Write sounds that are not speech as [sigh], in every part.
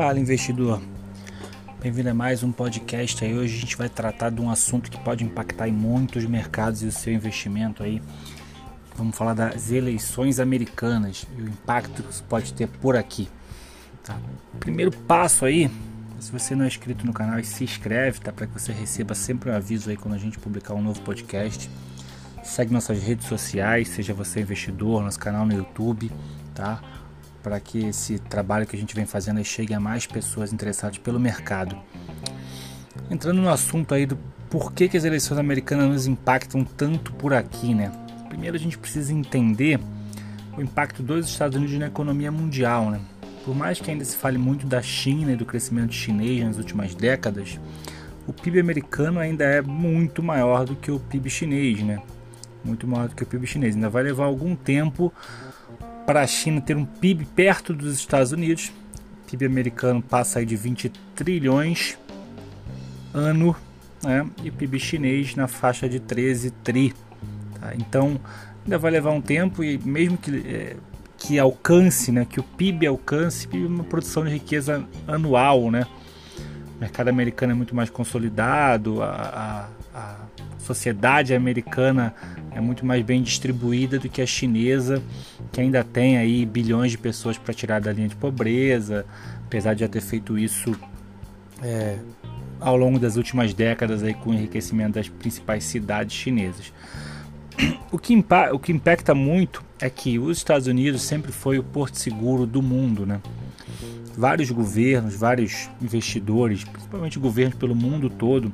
Fala, investidor. Bem-vindo a mais um podcast aí. Hoje a gente vai tratar de um assunto que pode impactar em muitos mercados e o seu investimento aí. Vamos falar das eleições americanas e o impacto que isso pode ter por aqui. Tá? Primeiro passo aí, se você não é inscrito no canal, se inscreve, tá? Para que você receba sempre um aviso aí quando a gente publicar um novo podcast. Segue nossas redes sociais, seja você investidor, nosso canal no YouTube, tá? Para que esse trabalho que a gente vem fazendo chegue a mais pessoas interessadas pelo mercado. Entrando no assunto aí do porquê que as eleições americanas nos impactam tanto por aqui, né? Primeiro a gente precisa entender o impacto dos Estados Unidos na economia mundial, né? Por mais que ainda se fale muito da China e do crescimento chinês nas últimas décadas, o PIB americano ainda é muito maior do que o PIB chinês, né? Muito maior do que o PIB chinês. Ainda vai levar algum tempo para a China ter um PIB perto dos Estados Unidos. O PIB americano passa aí de 20 trilhões ano, né? e o PIB chinês na faixa de 13 tri. Tá? Então ainda vai levar um tempo e mesmo que, é, que alcance, né? que o PIB alcance, é uma produção de riqueza anual, né? O mercado americano é muito mais consolidado, a, a, a sociedade americana é muito mais bem distribuída do que a chinesa, que ainda tem aí bilhões de pessoas para tirar da linha de pobreza, apesar de já ter feito isso é, ao longo das últimas décadas aí com o enriquecimento das principais cidades chinesas. O que, o que impacta muito é que os Estados Unidos sempre foi o porto seguro do mundo, né? Vários governos, vários investidores, principalmente governos pelo mundo todo,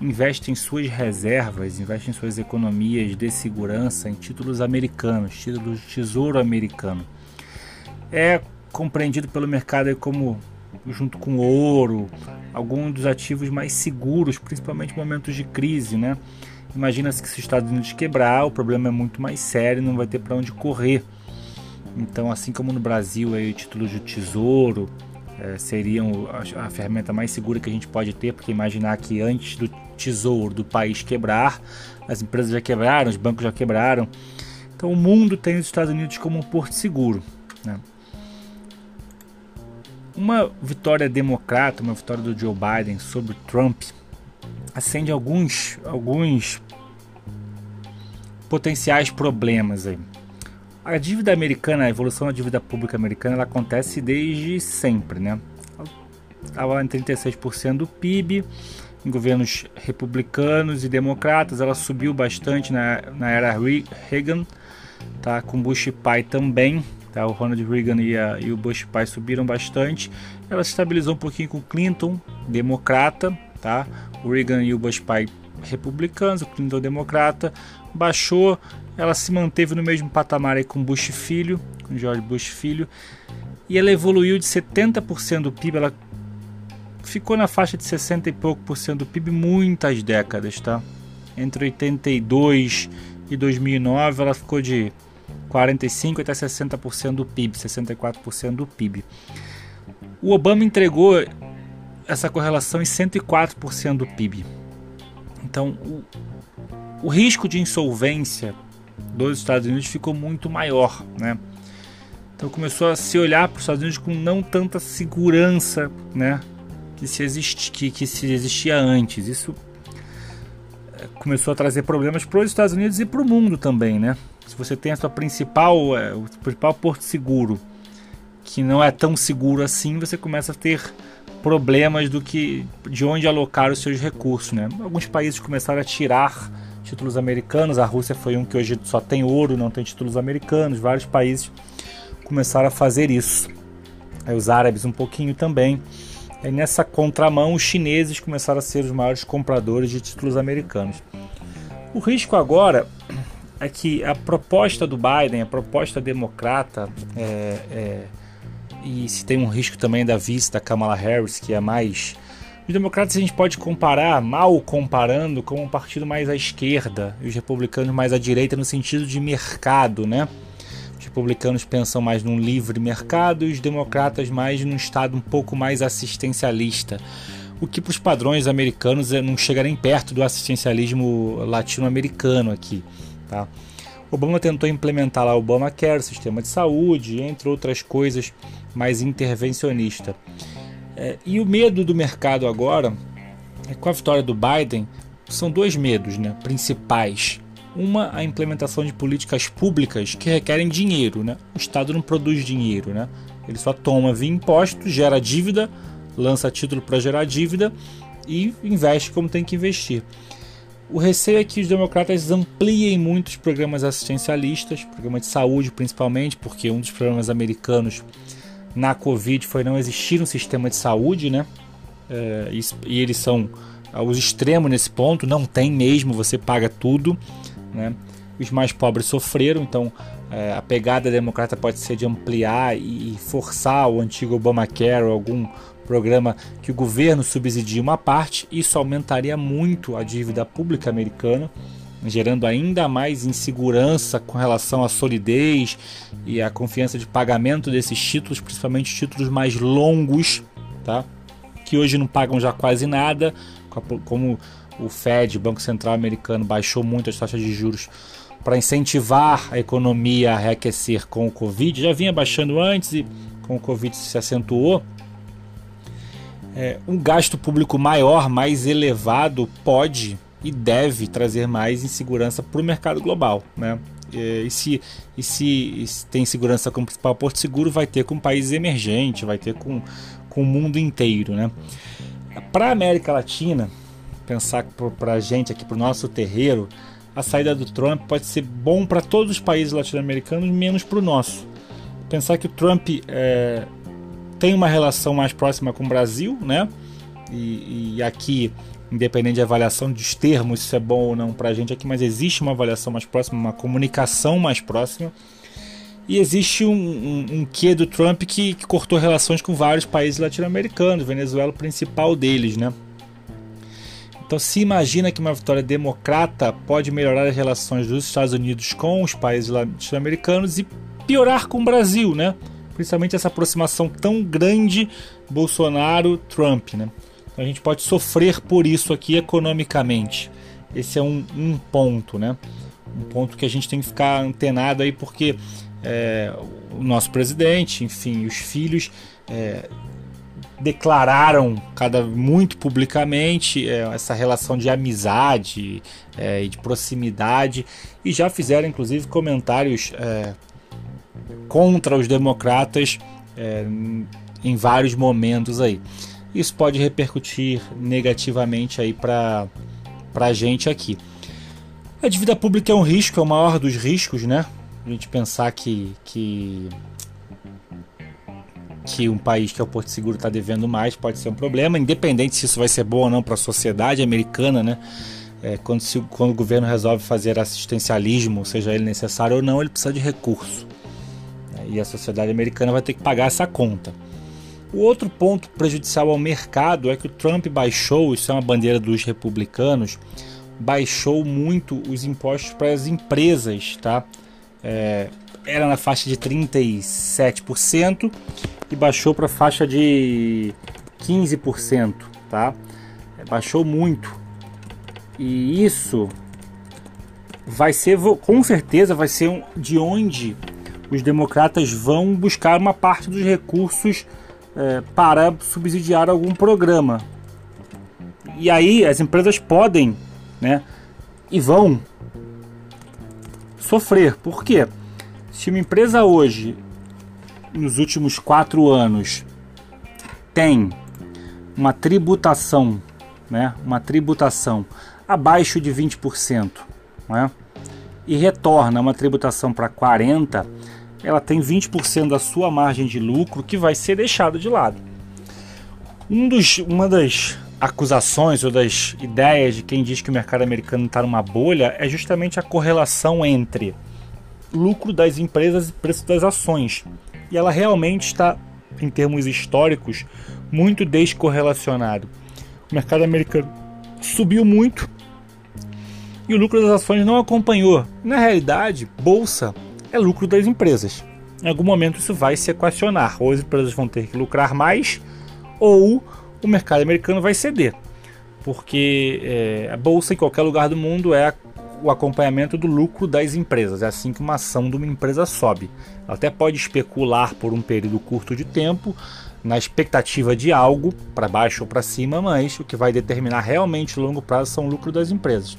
investe em suas reservas, investe em suas economias de segurança em títulos americanos, títulos de tesouro americano. É compreendido pelo mercado como, junto com ouro, alguns dos ativos mais seguros, principalmente em momentos de crise, né? Imagina-se que se os Estados Unidos quebrar, o problema é muito mais sério, não vai ter para onde correr. Então, assim como no Brasil, aí, títulos de tesouro, é, seriam a, a, ferramenta mais segura que a gente pode ter, porque imaginar que antes do tesouro do país quebrar, as empresas já quebraram, os bancos já quebraram. Então o mundo tem os Estados Unidos como um porto seguro. Né? Uma vitória democrata, uma vitória do Joe Biden sobre Trump, acende alguns, alguns potenciais problemas aí. A dívida americana, a evolução da dívida pública americana, ela acontece desde sempre, né? Estava em 36% do PIB, em governos republicanos e democratas, ela subiu bastante na, na era Reagan, tá? Com Bush pai também, tá? O Ronald Reagan e, a, e o Bush pai subiram bastante. Ela se estabilizou um pouquinho com Clinton, democrata, tá? O Reagan e o Bush pai republicanos, o Clinton democrata, baixou, ela se manteve no mesmo patamar aí com Bush filho, com George Bush filho, e ela evoluiu de 70% do PIB, ela ficou na faixa de 60 e pouco por cento do PIB muitas décadas, tá? Entre 82 e 2009 ela ficou de 45 até 60% do PIB, 64% do PIB. O Obama entregou essa correlação em 104% do PIB. Então, o, o risco de insolvência dos Estados Unidos ficou muito maior, né? Então começou a se olhar para os Estados Unidos com não tanta segurança, né? Que se, existi, que, que se existia antes. Isso eh, começou a trazer problemas para os Estados Unidos e para o mundo também, né? Se você tem a sua principal, é, o principal porto seguro, que não é tão seguro assim, você começa a ter problemas do que de onde alocar os seus recursos, né? Alguns países começaram a tirar títulos americanos. A Rússia foi um que hoje só tem ouro, não tem títulos americanos. Vários países começaram a fazer isso. Aí os árabes um pouquinho também. Aí nessa contramão, os chineses começaram a ser os maiores compradores de títulos americanos. O risco agora é que a proposta do Biden, a proposta democrata, é, é, e se tem um risco também da vice da Kamala Harris, que é mais os democratas a gente pode comparar, mal comparando, com um partido mais à esquerda e os republicanos mais à direita no sentido de mercado, né? Os republicanos pensam mais num livre mercado e os democratas mais num estado um pouco mais assistencialista. O que para os padrões americanos é, não chega nem perto do assistencialismo latino-americano aqui, tá? Obama tentou implementar lá o Obamacare, sistema de saúde, entre outras coisas mais intervencionista. É, e o medo do mercado agora, é, com a vitória do Biden, são dois medos né, principais. Uma, a implementação de políticas públicas que requerem dinheiro. Né? O Estado não produz dinheiro, né? ele só toma via impostos, gera dívida, lança título para gerar dívida e investe como tem que investir. O receio é que os democratas ampliem muitos programas assistencialistas, programas de saúde principalmente, porque um dos problemas americanos na Covid foi não existir um sistema de saúde, né? É, e, eles são os extremos nesse ponto, não tem mesmo, você paga tudo, né? Os mais pobres sofreram, então é, a pegada democrata pode ser de ampliar e forçar o antigo Obamacare ou algum programa que o governo subsidia uma parte, isso aumentaria muito a dívida pública americana, gerando ainda mais insegurança com relação à solidez e à confiança de pagamento desses títulos, principalmente títulos mais longos, tá? que hoje não pagam já quase nada, como o Fed, Banco Central Americano, baixou muito as taxas de juros para incentivar a economia a reaquecer com o Covid, já vinha baixando antes e com o Covid se acentuou. É, um gasto público maior, mais elevado, pode e deve trazer mais insegurança para o mercado global. Né? É, e, se, e se, e se tem segurança como principal porto seguro, vai ter com países emergentes, vai ter com, com o mundo inteiro. Né? Para a América Latina, pensar para a gente aqui, para o nosso terreiro, a saída do Trump pode ser bom para todos os países latino-americanos, menos para o nosso. Pensar que o Trump é, tem uma relação mais próxima com o Brasil, né? E, e aqui, independente de avaliação dos termos, se é bom ou não para a gente aqui, mas existe uma avaliação mais próxima, uma comunicação mais próxima. E existe um, um, um quê do Trump que, que cortou relações com vários países latino-americanos, Venezuela o principal deles, né? Então se imagina que uma vitória democrata pode melhorar as relações dos Estados Unidos com os países latino-americanos e piorar com o Brasil, né? principalmente essa aproximação tão grande Bolsonaro-Trump. Né? Então a gente pode sofrer por isso aqui economicamente. Esse é um, um ponto, né? Um ponto que a gente tem que ficar antenado aí, porque é, o nosso presidente, enfim, os filhos é, declararam cada muito publicamente é, essa relação de amizade é, e de proximidade e já fizeram inclusive comentários é, contra os democratas é, em vários momentos aí. Isso pode repercutir negativamente aí para a gente aqui. A dívida pública é um risco, é o maior dos riscos, né? A gente pensar que, que, que um país que é o Porto Seguro está devendo mais pode ser um problema, independente se isso vai ser bom ou não para a sociedade americana, né? É, quando, se, quando o governo resolve fazer assistencialismo, seja ele necessário ou não, ele precisa de recurso e a sociedade americana vai ter que pagar essa conta. O outro ponto prejudicial ao mercado é que o Trump baixou, isso é uma bandeira dos republicanos, baixou muito os impostos para as empresas, tá? É, era na faixa de 37% e baixou para a faixa de 15%, tá? É, baixou muito. E isso vai ser, com certeza, vai ser de onde os democratas vão buscar uma parte dos recursos é, para subsidiar algum programa. E aí as empresas podem, né, e vão sofrer. Por quê? Se uma empresa hoje, nos últimos quatro anos, tem uma tributação, né, uma tributação abaixo de 20%, né, e retorna uma tributação para 40%, ela tem 20% da sua margem de lucro que vai ser deixada de lado. Um dos, uma das acusações ou das ideias de quem diz que o mercado americano está numa bolha é justamente a correlação entre lucro das empresas e preço das ações. E ela realmente está, em termos históricos, muito descorrelacionado. O mercado americano subiu muito e o lucro das ações não acompanhou. Na realidade, bolsa é lucro das empresas. Em algum momento isso vai se equacionar, ou as empresas vão ter que lucrar mais, ou o mercado americano vai ceder, porque é, a bolsa em qualquer lugar do mundo é o acompanhamento do lucro das empresas. É assim que uma ação de uma empresa sobe. Ela até pode especular por um período curto de tempo, na expectativa de algo, para baixo ou para cima, mas o que vai determinar realmente longo prazo são o lucro das empresas.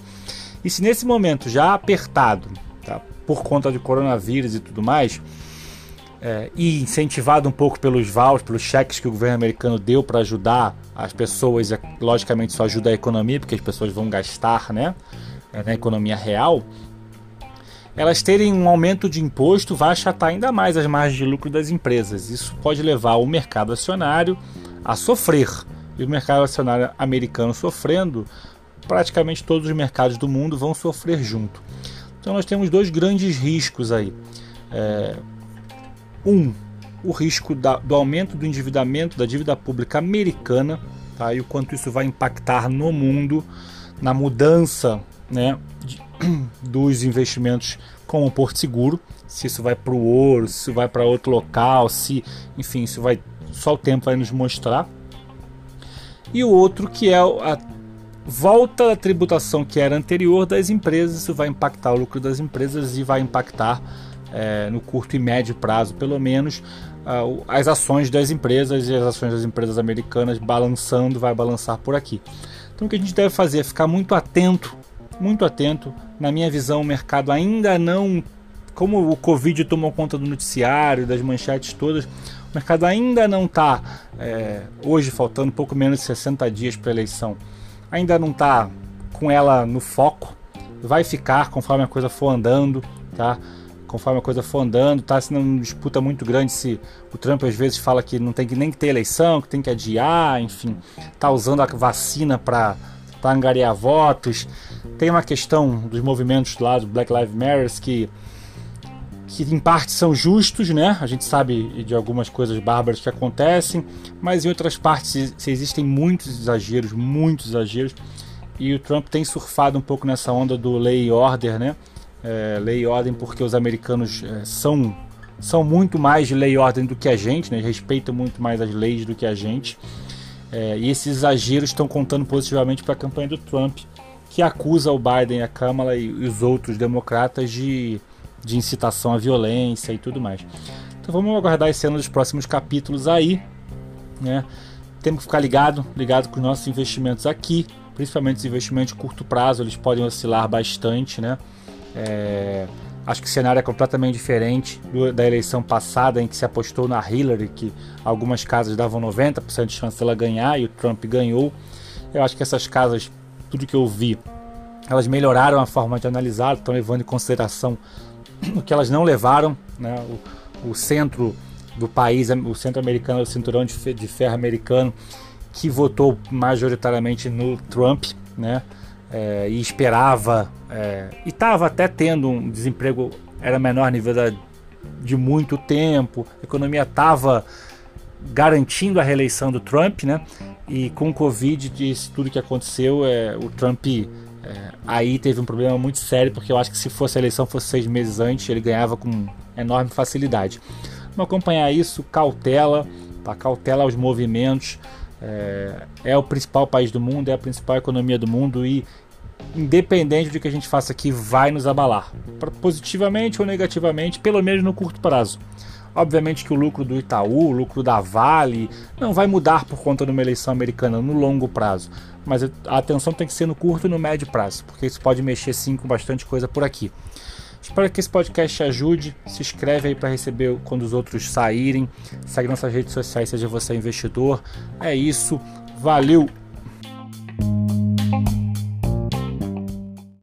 E se nesse momento já apertado, por conta de coronavírus e tudo mais, é, e incentivado um pouco pelos vouchers, pelos cheques que o governo americano deu para ajudar as pessoas, logicamente isso ajuda a economia, porque as pessoas vão gastar né, na economia real, elas terem um aumento de imposto vai achatar ainda mais as margens de lucro das empresas. Isso pode levar o mercado acionário a sofrer. E o mercado acionário americano sofrendo, praticamente todos os mercados do mundo vão sofrer junto. Então nós temos dois grandes riscos aí. É, um, o risco da, do aumento do endividamento da dívida pública americana tá? e o quanto isso vai impactar no mundo, na mudança né, de, [clears throat] dos investimentos com o Porto Seguro, se isso vai para o ouro, se isso vai para outro local, se, enfim, isso vai só o tempo vai nos mostrar. E o outro que é a volta da tributação que era anterior das empresas, isso vai impactar o lucro das empresas e vai impactar é, no curto e médio prazo, pelo menos, as ações das empresas e as ações das empresas americanas balançando, vai balançar por aqui. Então o que a gente deve fazer é ficar muito atento, muito atento. Na minha visão, o mercado ainda não, como o Covid tomou conta do noticiário, das manchetes todas, o mercado ainda não está, é, hoje faltando pouco menos de 60 dias para a eleição, ainda não está com ela no foco. Vai ficar conforme a coisa for andando, tá? conforme a coisa for andando, tá sendo uma disputa muito grande se o Trump às vezes fala que não tem que nem ter eleição, que tem que adiar, enfim, tá usando a vacina para angariar votos. Tem uma questão dos movimentos lá do Black Lives Matter que que em parte são justos, né? A gente sabe de algumas coisas bárbaras que acontecem, mas em outras partes existem muitos exageros, muitos exageros. E o Trump tem surfado um pouco nessa onda do lei e order, né? é, lei e ordem porque os americanos é, são, são muito mais de lei e ordem do que a gente, né? respeitam muito mais as leis do que a gente. É, e esses exageros estão contando positivamente para a campanha do Trump, que acusa o Biden, a Câmara e os outros democratas de, de incitação à violência e tudo mais. Então vamos aguardar esse ano dos próximos capítulos aí. Né? Temos que ficar ligado, ligado com os nossos investimentos aqui, principalmente os investimentos de curto prazo, eles podem oscilar bastante, né? É, acho que o cenário é completamente diferente do, da eleição passada, em que se apostou na Hillary, que algumas casas davam 90% de chance dela ganhar e o Trump ganhou. Eu acho que essas casas, tudo que eu vi, elas melhoraram a forma de analisar, estão levando em consideração que elas não levaram, né? o, o centro do país, o centro americano, o cinturão de, de ferro americano, que votou majoritariamente no Trump, né? é, e esperava é, e estava até tendo um desemprego era menor nível da, de muito tempo, a economia estava garantindo a reeleição do Trump, né? E com o Covid e tudo que aconteceu, é, o Trump é, aí teve um problema muito sério, porque eu acho que se fosse a eleição fosse seis meses antes, ele ganhava com enorme facilidade. Vamos acompanhar isso, cautela, tá? cautela aos movimentos. É, é, o principal país do mundo, é a principal economia do mundo e independente do que a gente faça aqui, vai nos abalar, positivamente ou negativamente, pelo menos no curto prazo. Obviamente que o lucro do Itaú, o lucro da Vale, não vai mudar por conta de uma eleição americana no longo prazo, mas a atenção tem que ser no curto e no médio prazo, porque isso pode mexer sim com bastante coisa por aqui. Espero que esse podcast te ajude. Se inscreve aí para receber quando os outros saírem. Segue nossas redes sociais, seja você investidor. É isso. Valeu!